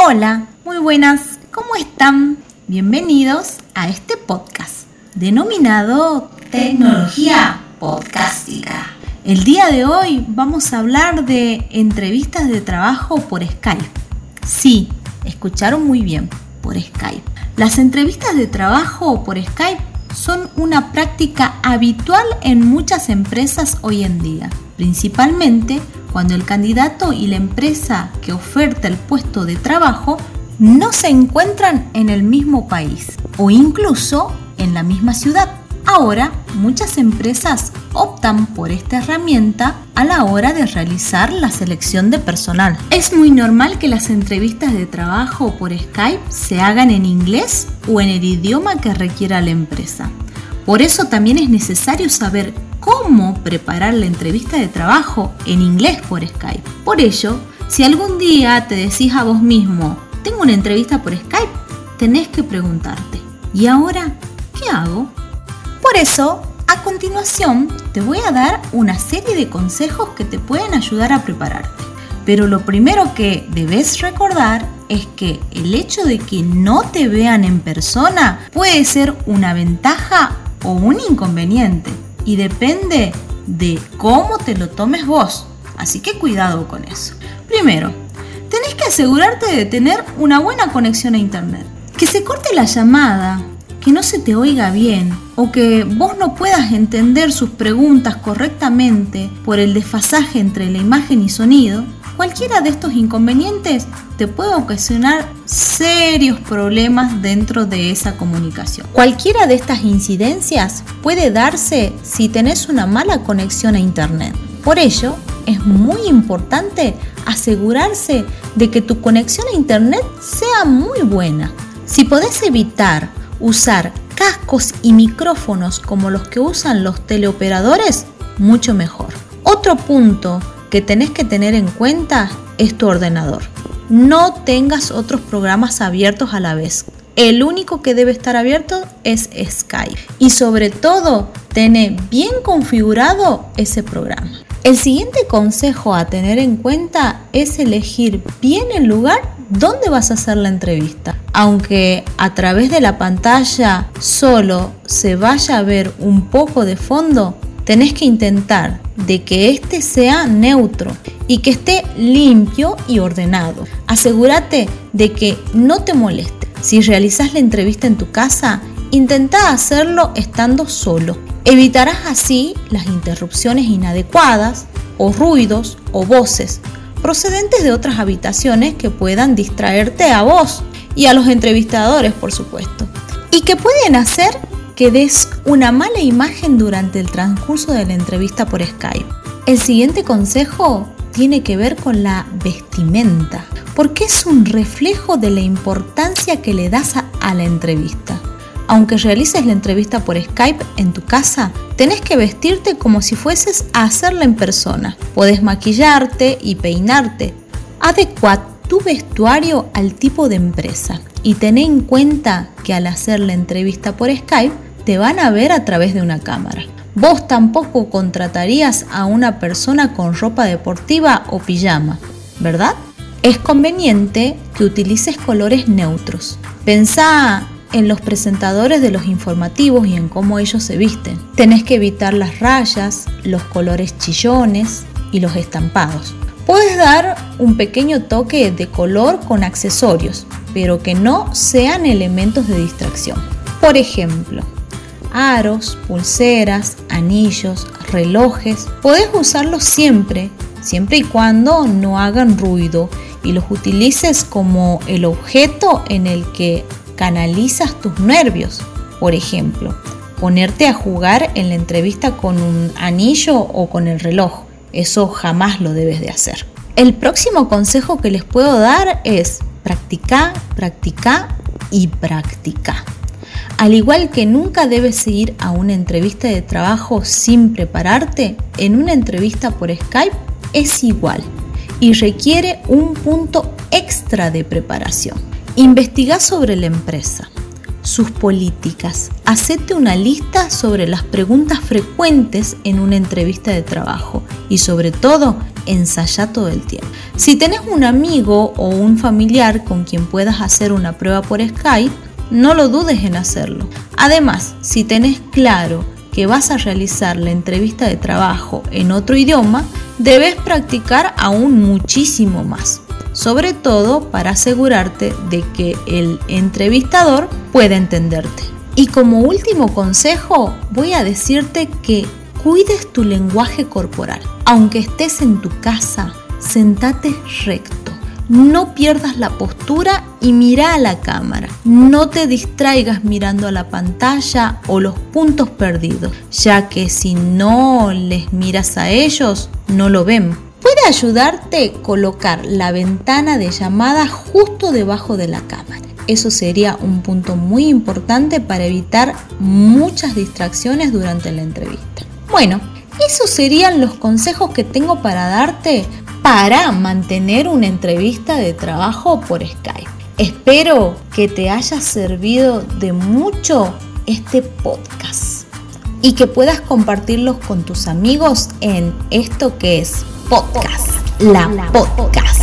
Hola, muy buenas, ¿cómo están? Bienvenidos a este podcast denominado Tecnología Podcástica. El día de hoy vamos a hablar de entrevistas de trabajo por Skype. Sí, escucharon muy bien, por Skype. Las entrevistas de trabajo por Skype son una práctica habitual en muchas empresas hoy en día, principalmente cuando el candidato y la empresa que oferta el puesto de trabajo no se encuentran en el mismo país o incluso en la misma ciudad. Ahora, muchas empresas optan por esta herramienta a la hora de realizar la selección de personal. Es muy normal que las entrevistas de trabajo por Skype se hagan en inglés o en el idioma que requiera la empresa. Por eso también es necesario saber cómo preparar la entrevista de trabajo en inglés por Skype. Por ello, si algún día te decís a vos mismo, tengo una entrevista por Skype, tenés que preguntarte, ¿y ahora qué hago? Por eso, a continuación, te voy a dar una serie de consejos que te pueden ayudar a prepararte. Pero lo primero que debes recordar es que el hecho de que no te vean en persona puede ser una ventaja o un inconveniente y depende de cómo te lo tomes vos. Así que cuidado con eso. Primero, tenés que asegurarte de tener una buena conexión a internet. Que se corte la llamada que no se te oiga bien o que vos no puedas entender sus preguntas correctamente por el desfasaje entre la imagen y sonido, cualquiera de estos inconvenientes te puede ocasionar serios problemas dentro de esa comunicación. Cualquiera de estas incidencias puede darse si tenés una mala conexión a Internet. Por ello, es muy importante asegurarse de que tu conexión a Internet sea muy buena. Si podés evitar usar cascos y micrófonos como los que usan los teleoperadores, mucho mejor. Otro punto que tenés que tener en cuenta es tu ordenador. No tengas otros programas abiertos a la vez. El único que debe estar abierto es Skype. Y sobre todo, tener bien configurado ese programa. El siguiente consejo a tener en cuenta es elegir bien el lugar donde vas a hacer la entrevista. Aunque a través de la pantalla solo se vaya a ver un poco de fondo, tenés que intentar de que este sea neutro y que esté limpio y ordenado. Asegúrate de que no te moleste. Si realizas la entrevista en tu casa, intenta hacerlo estando solo Evitarás así las interrupciones inadecuadas o ruidos o voces procedentes de otras habitaciones que puedan distraerte a vos y a los entrevistadores, por supuesto, y que pueden hacer que des una mala imagen durante el transcurso de la entrevista por Skype. El siguiente consejo tiene que ver con la vestimenta, porque es un reflejo de la importancia que le das a, la entrevista. Aunque realices la entrevista por Skype en tu casa, tenés que vestirte como si fueses a hacerla en persona. Podés maquillarte y peinarte. Adecua tu vestuario al tipo de empresa y ten en cuenta que al hacer la entrevista por Skype te van a ver a través de una cámara. Vos tampoco contratarías a una persona con ropa deportiva o pijama, ¿verdad? Es conveniente que utilices colores neutros. Pensá en los presentadores de los informativos y en cómo ellos se visten. Tenés que evitar las rayas, los colores chillones y los estampados. Puedes dar un pequeño toque de color con accesorios, pero que no sean elementos de distracción. Por ejemplo, aros, pulseras, anillos, relojes. Podés usarlos siempre, siempre y cuando no hagan ruido y los utilices como el objeto en el que canalizas tus nervios. Por ejemplo, ponerte a jugar en la entrevista con un anillo o con el reloj. Eso jamás lo debes de hacer. El próximo consejo que les puedo dar es practicar, practicar y practicar. Al igual que nunca debes ir a una entrevista de trabajo sin prepararte, en una entrevista por Skype es igual y requiere un punto extra de preparación. Investiga sobre la empresa, sus políticas. Hacete una lista sobre las preguntas frecuentes en una entrevista de trabajo y sobre todo ensaya todo el tiempo. Si tenés un amigo o un familiar con quien puedas hacer una prueba por Skype, no lo dudes en hacerlo. Además, si tenés claro que vas a realizar la entrevista de trabajo en otro idioma, debes practicar aún muchísimo más, sobre todo para asegurarte de que el entrevistador pueda entenderte. Y como último consejo, voy a decirte que cuides tu lenguaje corporal. Aunque estés en tu casa, sentate recto. No pierdas la postura y mira a la cámara. No te distraigas mirando a la pantalla o los puntos perdidos, ya que si no les miras a ellos, no lo ven. Puede ayudarte colocar la ventana de llamada justo debajo de la cámara. Eso sería un punto muy importante para evitar muchas distracciones durante la entrevista. Bueno, esos serían los consejos que tengo para darte para mantener una entrevista de trabajo por Skype. Espero que te haya servido de mucho este podcast y que puedas compartirlos con tus amigos en esto que es podcast, la podcast.